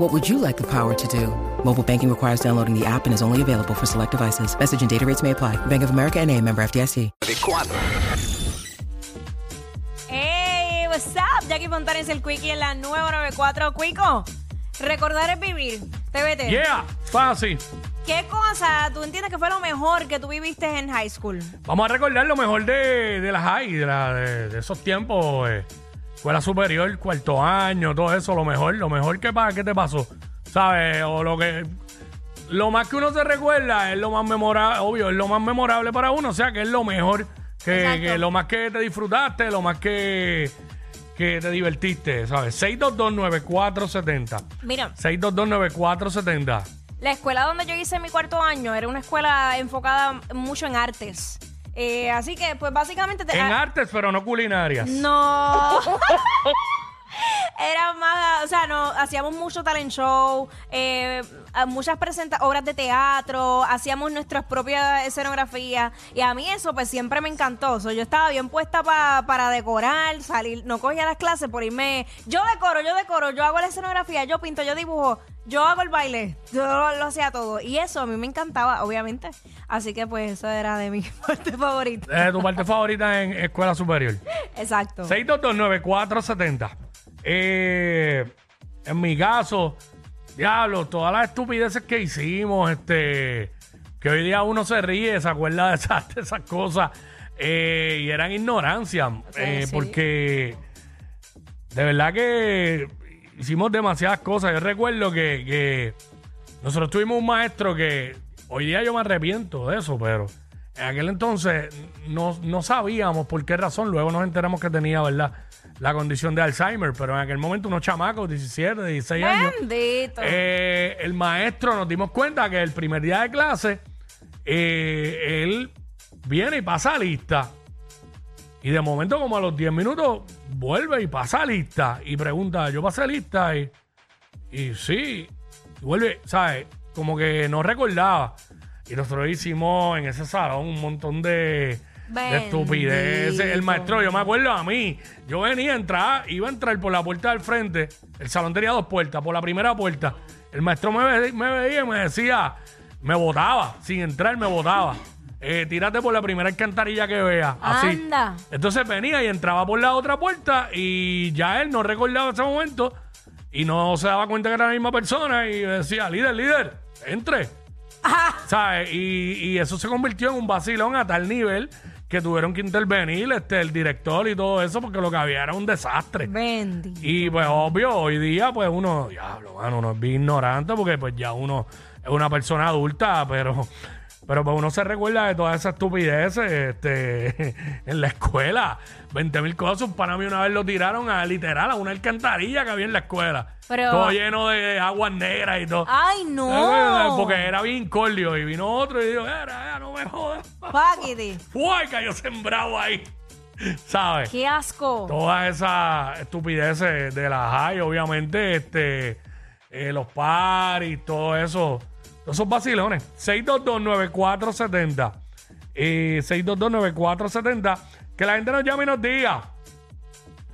What would you like the power to do? Mobile banking requires downloading the app and is only available for select devices. Message and data rates may apply. Bank of America and a member FDIC. De 4. Hey, what's up? Jackie Fontanes, el Quickie en la nueva 94. Quico, recordar es vivir. TVT. Yeah, fácil. ¿Qué cosa tú entiendes que fue lo mejor que tú viviste en high school? Vamos a recordar lo mejor de, de la high, de, la- de- de esos tiempos, eh, escuela superior, cuarto año, todo eso, lo mejor, lo mejor que, pa- que te pasó, ¿sabes? O lo que... Lo más que uno se recuerda es lo más memorable, obvio, es lo más memorable para uno, o sea, que es lo mejor, que, que lo más que te disfrutaste, lo más que, que te divertiste, ¿sabes? 6229470. Mira, 6229470. la escuela donde yo hice mi cuarto año era una escuela enfocada mucho en artes. Eh, así que, pues básicamente... te- En ah, artes, pero no culinarias. No. Era más, o sea, no, hacíamos mucho talent show, eh, a- muchas presenta obras de teatro, hacíamos nuestras propias escenografías y a mí eso pues siempre me encantó. So, yo estaba bien puesta pa- para decorar, salir, no cogía las clases por irme, yo decoro, yo decoro, yo hago la escenografía, yo pinto, yo dibujo, yo hago el baile, yo lo, hacía todo y eso a mí me encantaba, obviamente. Así que pues eso era de mi parte favorita. Eh, tu parte favorita en escuela superior. Exacto. 6229470. Eh, en mi caso, diablo, todas las estupideces que hicimos, este, que hoy día uno se ríe, se acuerda de esas, de esas cosas, eh, y eran ignorancia, eh, sí. porque de verdad que hicimos demasiadas cosas. Yo recuerdo que, que nosotros tuvimos un maestro que hoy día yo me arrepiento de eso, pero en aquel entonces no, no sabíamos por qué razón. Luego nos enteramos que tenía, ¿verdad? La condición de Alzheimer, pero en aquel momento unos chamacos, 17, 16 años. Bendito. Eh, el maestro nos dimos cuenta que el primer día de clase, eh, él viene y pasa lista. Y de momento, como a los 10 minutos, vuelve y pasa lista. Y pregunta, yo pasé lista. Y, y sí, y vuelve, ¿sabes? Como que no recordaba. Y nosotros hicimos en ese salón un montón de, estupideces. El maestro, yo me acuerdo a mí, yo venía a entrar, iba a entrar por la puerta del frente. El salón tenía dos puertas, por la primera puerta. El maestro me, ve- me veía y me decía, me botaba, sin entrar me botaba. Eh, tírate por la primera alcantarilla que vea. Así. Anda. Entonces venía y entraba por la otra puerta y ya él no recordaba ese momento y no se daba cuenta que era la misma persona y decía, líder, líder, entre. ¿Sabes? Y, y eso se convirtió en un vacilón a tal nivel que tuvieron que intervenir este, el director y todo eso porque lo que había era un desastre. Bendito. Y pues obvio, hoy día pues uno, diablo, mano, uno es bien ignorante porque pues ya uno es una persona adulta, pero pero pues uno se recuerda de todas esas estupideces este, en la escuela. 20 mil cosas, un pana mío una vez lo tiraron a literal a una alcantarilla que había en la escuela. Pero- Todo lleno de aguas negras y todo. ¡Ay, no! Porque era bien cordio y vino otro y dijo, era, no me jodas. Paquete. ¡Uy! Cayó sembrado ahí. ¿Sabes? ¡Qué asco! todas esas estupideces de la high, obviamente, este, eh, los paris, todo eso, todos esos vacilones. 6229470. Eh, 6229470. Que la gente nos llame y nos diga.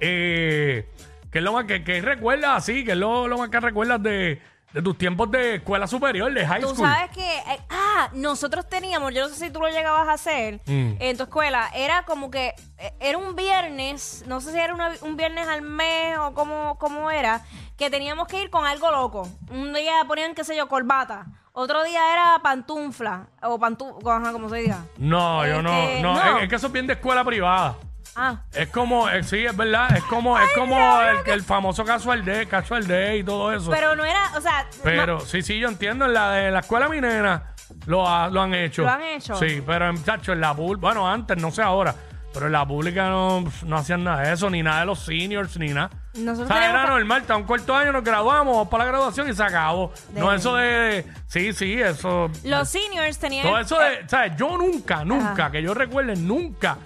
Eh, ¿Qué es lo más que, que recuerdas así? ¿Qué es lo, lo más que recuerdas de, de tus tiempos de escuela superior, de high Tú school? sabes que, eh, ah, nosotros teníamos, yo no sé si tú lo llegabas a hacer Mm. en tu escuela, era como que, eh, era un viernes, no sé si era una- un viernes al mes o cómo, cómo era, que teníamos que ir con algo loco. Un día ponían, qué sé yo, corbata. Otro día era pantufla, o pantú, ajá, como se diga. No, yo no, Este, no, no. Es, es que eso es bien de escuela privada. Ah, Es como, eh, sí, es verdad, es como, es como el, el famoso casual day, casual day y todo eso. pero no era, o sea, Pero sí, sí, yo entiendo, en la de la escuela minera lo, ha- lo han hecho. ¿Lo han hecho? Sí, pero en, chacho, en la pública, bueno, antes, no sé ahora, pero en la pública no, no hacían nada de eso, ni nada de los seniors, ni nada. Nosotros o sea, era normal, está un cuarto año, nos graduamos, vamos para la graduación y se acabó. No eso de, de- sí, sí, eso. los seniors tenían... Todo eso de, ¿sabes? Yo nunca, nunca, que yo recuerde, nunca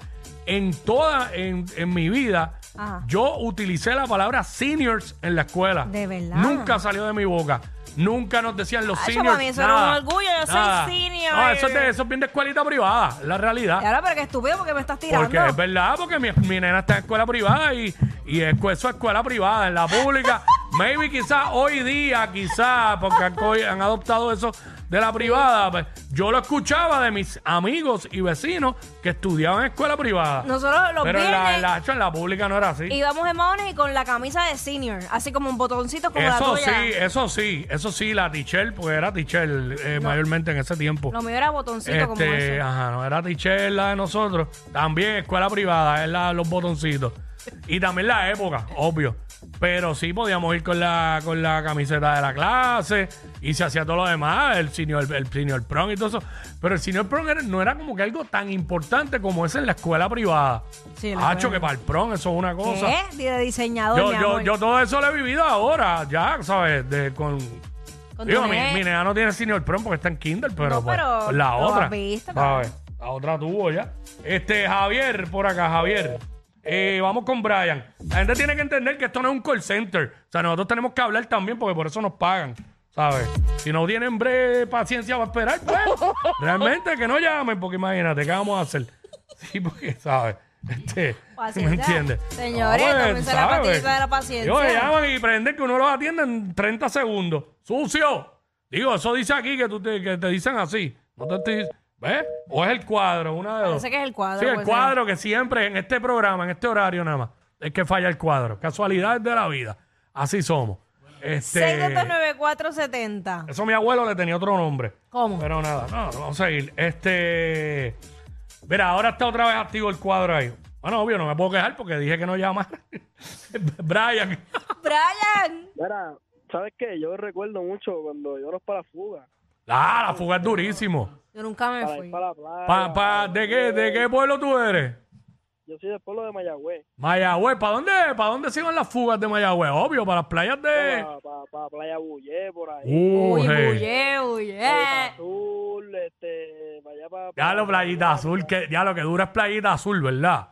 en toda, en, en mi vida, Ajá. yo utilicé la palabra seniors en la escuela. ¿De verdad? Nunca salió de mi boca. Nunca nos decían los Ay, seniors. para mí eso era nada, un orgullo, yo soy senior. No, eso es, de, eso es bien de escuelita privada, la realidad. Y ahora, pero qué estúpido porque me estás tirando. Porque es verdad, porque mi, mi nena está en escuela privada y, y es, eso es escuela privada. En la pública, maybe quizás hoy día, quizás, porque han, han adoptado eso de la privada, pues, yo lo escuchaba de mis amigos y vecinos que estudiaban en escuela privada. Nosotros los Pero en la, viernes en, la, en la pública no era así. íbamos en maones y con la camisa de senior, así como un botoncito como la Eso tuya. sí, eso sí, eso sí, la teacher, pues era teacher eh, mayormente en ese tiempo. Lo mío era botoncito como Este, ese. ajá, no era teacher la de nosotros. También escuela privada, es la, los botoncitos. Y también la época, obvio. Pero sí podíamos ir con la, con la camiseta de la clase y se hacía todo lo demás, el senior, el, el senior prom y todo eso. Pero el senior prom era- no era como que algo tan importante como es en la escuela privada. Sí, la Hacho, escuela. que para el prom eso es una cosa. ¿Qué? De diseñador, Yo, mi yo, amor. yo todo eso lo he vivido ahora, ya, ¿sabes? De, con, Con digo, tu mi, nene. mi nena no tiene senior prom porque está en kinder, pero, No, pues, pero la lo otra. has visto, ¿sabes? La otra tuvo ya. Este, Javier, por acá, Javier. Eh, vamos con Brian. La gente tiene que entender que esto no es un call center. O sea, nosotros tenemos que hablar también porque por eso nos pagan. ¿Sabes? Si no tienen bre paciencia para esperar, pues realmente que no llamen, porque imagínate, ¿qué vamos a hacer? Sí, porque, ¿sabes? Este. ¿Me entiendes? Señores, Ah, pues, la de la paciencia. Ellos llaman y prenden que uno los atiende en 30 segundos. ¡Sucio! Digo, eso dice aquí que, tú te, que te dicen así. No te estoy- ¿Ves? O es el cuadro, una de dos. Parece que es el cuadro. Sí, el pues, cuadro que siempre en este programa, en este horario nada más, es que falla el cuadro. Casualidades de la vida. Así somos. Este, 6229470. eso mi abuelo le tenía otro nombre. ¿Cómo? Pero nada, no, no, vamos a seguir. Este. Mira, ahora está otra vez activo el cuadro ahí. Bueno, obvio, no me puedo quejar porque dije que no llama. Brian. Brian. Mira, ¿sabes qué? Yo recuerdo mucho cuando íbamos para la fuga, Ah, la fuga es durísimo. Yo nunca me para fui. ir para la playa. Pa, pa- ¿de, qué, ¿De qué pueblo tú eres? Yo soy del pueblo de Mayagüez, Mayagüez. ¿Para dónde, ¿Para dónde se iban las fugas de Mayagüez? Obvio, para las playas de. para, Playa Bullé, por ahí. Uh, Uy, hey. bulle, Azul, este, para allá para... Ya lo playita azul, que, ya lo que dura es playita azul, ¿verdad?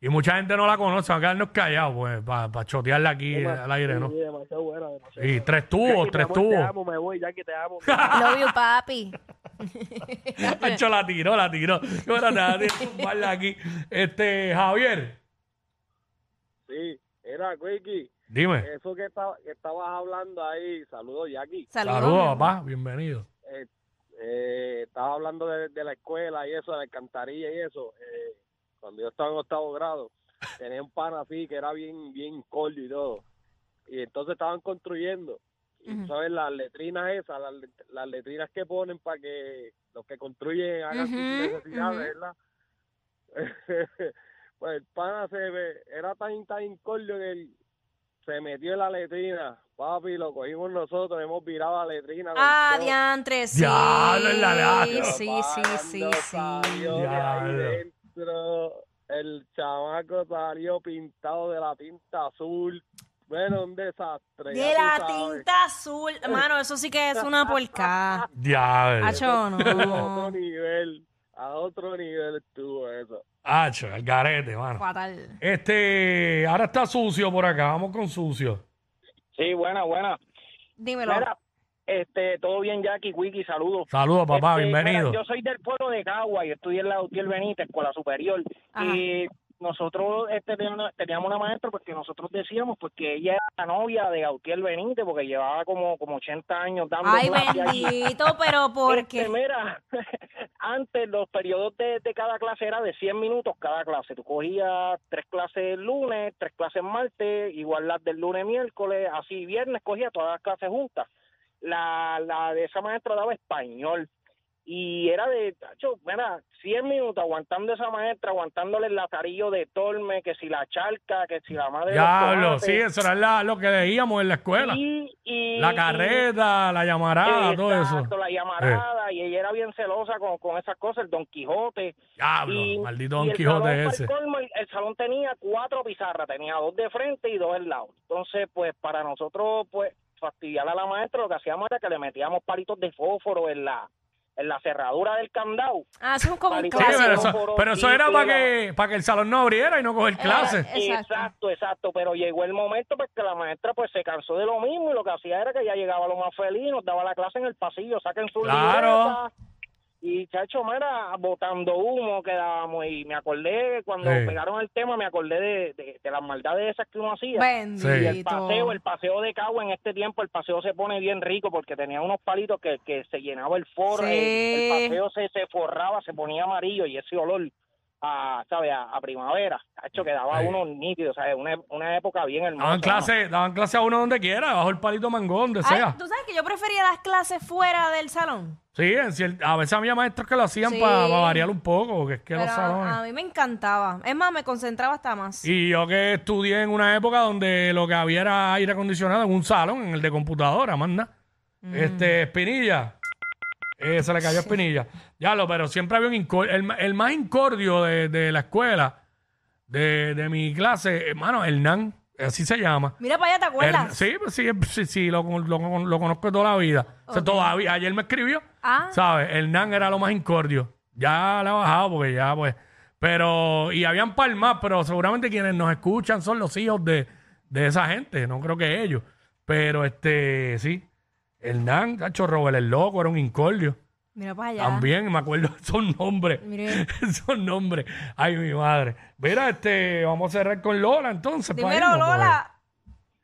Y mucha gente no la conoce, va a quedarnos callados, pues, para chotearla aquí al aire, ¿no? Sí, demasiado demasiado Y tres Jackie, tubos, mi tres amor, Te tubos. amo, me voy, Jackie, te amo. Love you, papi. Hacho, la tiró, la tiró. Espérate, déjame tumbarla aquí. Este, Javier, sí, era, Quickie, dime. eso que, estaba, que estabas hablando ahí, saludos, Jackie. Saludos. Saludos, papá, bienvenido. Eh, eh, estaba hablando de, de la escuela y eso, de la alcantarilla y eso. Eh, cuando yo estaba en octavo grado, tenía un pan así que era bien, bien corto y todo. Y entonces estaban construyendo. Y Ujú. sabes, las letrinas esas, las, let- las letrinas que ponen para que los que construyen hagan sus necesidades. ¿verdad? pues el pana se ve, era tan, tan corto que él se metió en la letrina. Papi, lo cogimos nosotros, hemos virado la letrina. Ah, diantre, sí. Diablo, en la. Sí, sí, sí, salió de ahí Diablo. dentro, el chamaco salió pintado de la tinta azul. Bueno, un desastre. De la sabes. tinta azul. Mano, eso sí que es una porca. Diablo. Hacho, A otro no. nivel, a otro nivel estuvo eso. Hacho, el garete, mano. Fatal. Este, ahora está sucio por acá, vamos con sucio. Sí, buena, buena. Dímelo. Mira, este, todo bien, Jackie, Wiki, saludos. Saludos, papá, Este, bienvenido. mira, yo soy del pueblo de Cagua y estudié en la Utiel Benítez, Escuela Superior. Ajá. Y nosotros este, teníamos una maestra porque nosotros decíamos pues que ella era la novia de Gautier Benítez porque llevaba como, como 80 años dando Ay, allí. bendito, pero ¿por Este, mira, antes los periodos de, de cada clase era de 100 minutos cada clase. Tú cogías tres clases el lunes, tres clases martes, igual las del lunes miércoles, así viernes cogía todas las clases juntas. La, la de esa maestra daba español y era de, tacho, mira, 100 minutos aguantando esa maestra, aguantándole el lazarillo de Torme, que si la charca, que si la madre Diablo, sí, eso era la- lo que veíamos en la escuela. Y- y- la carreta, la llamarada, todo eso. La llamarada, y ella era bien celosa con, con esas cosas, el Don Quijote. Diablo, Y- maldito y Don el Quijote salón, ese. colmo, el salón tenía cuatro pizarras, tenía dos de frente y dos al lado. Entonces, pues para nosotros, pues fastidiar a la maestra, lo que hacíamos era que le metíamos palitos de fósforo en la en la cerradura del candado. Ah, eso es como un Sí, clásico. pero eso, pero eso era para que, para que el salón no abriera y no coger clases. Exacto. Exacto. exacto, Pero llegó el momento pues que la maestra pues se cansó de lo mismo y lo que hacía era que ya llegaba lo más feliz, nos daba la clase en el pasillo, saquen su Claro. libreta. Y chacho, mira, botando humo quedábamos y me acordé cuando Sí. pegaron el tema, me acordé de, de, de las maldades esas que uno hacía. Bendito. Y el paseo, el paseo de Cagua en este tiempo, el paseo se pone bien rico porque tenía unos palitos que, que se llenaba el forro, Sí. el, el paseo se, se forraba, se ponía amarillo y ese olor a, ¿sabe? a, a primavera, hecho quedaba Sí. uno nítido, ¿sabes? Una, una época bien hermosa. Daban ¿no? clase, daban clase a uno donde quiera, bajo el palito mangón, donde Ay, sea. ¿Tú sabes que yo prefería las clases fuera del salón? Sí, en cier- a veces había maestros que lo hacían Sí. para variar un poco, porque es que Pero los a, salones. a mí me encantaba. Es más, me concentraba hasta más. Y yo que estudié en una época donde lo que había era aire acondicionado en un salón, en el de computadora, más nada. Mm. Este, Espinilla. Eh, se le cayó Espinilla. Ya lo, pero siempre había un incor- el, el más incordio de, de la escuela, de, de mi clase, hermano, Hernán, así se llama. Mira para allá, ¿te acuerdas? Sí, pues sí, sí, sí, lo, lo- lo conozco toda la vida. O sea, todavía, ayer me escribió, Ah. ¿sabes? Hernán era lo más incordio. Ya le ha bajado porque ya, pues. Pero, y habían par más, pero seguramente quienes nos escuchan son los hijos de, de esa gente, no creo que ellos. Pero, este, sí. Hernán, cacho, Robert el Loco, era un incordio. Mira para allá. También, me acuerdo esos nombres. Mire. Esos nombres. Ay, mi madre. Mira, este, vamos a cerrar con Lola entonces. irnos, porque- Lola.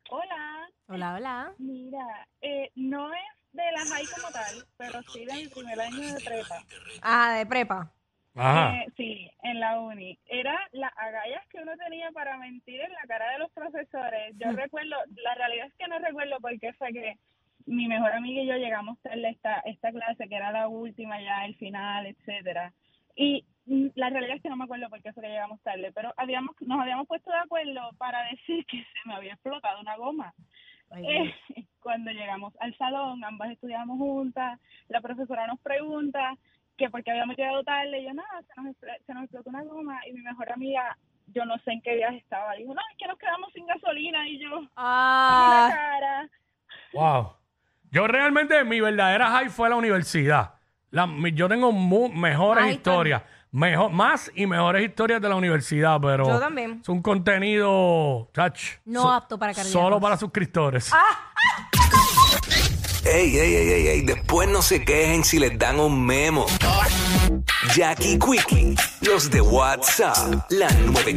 Hola, Hola, hola. mira, eh, no es de la high como tal, pero sí de mi primer año de prepa. Ah, de prepa. Ajá. Eh, sí, en la uni. Era las agallas que uno tenía para mentir en la cara de los profesores. Yo recuerdo, la realidad es que no recuerdo porque fue que mi mejor amiga y yo llegamos tarde a esta, esta clase, que era la última ya, el final, etcétera. Y la realidad es que no me acuerdo por qué fue que llegamos tarde, pero habíamos nos habíamos puesto de acuerdo para decir que se me había explotado una goma. Eh, cuando llegamos al salón, ambas estudiábamos juntas, la profesora nos pregunta que por qué habíamos llegado tarde, y yo, nada, se nos, se nos explotó una goma, y mi mejor amiga, yo no sé en qué viaje estaba, dijo, no, es que nos quedamos sin gasolina, y yo, Ah, cara, Wow. Yo realmente, mi verdadera high fue la universidad. La- mi- yo tengo mu- mejores historias. Mejor, más y mejores historias de la universidad, pero Yo también. es un contenido, chach, No apto para cardíacos. Solo para suscriptores. Ey, ey, ey, ey, ey, después no se quejen si les dan un memo. Jackie Quickie, los de WhatsApp, la 9.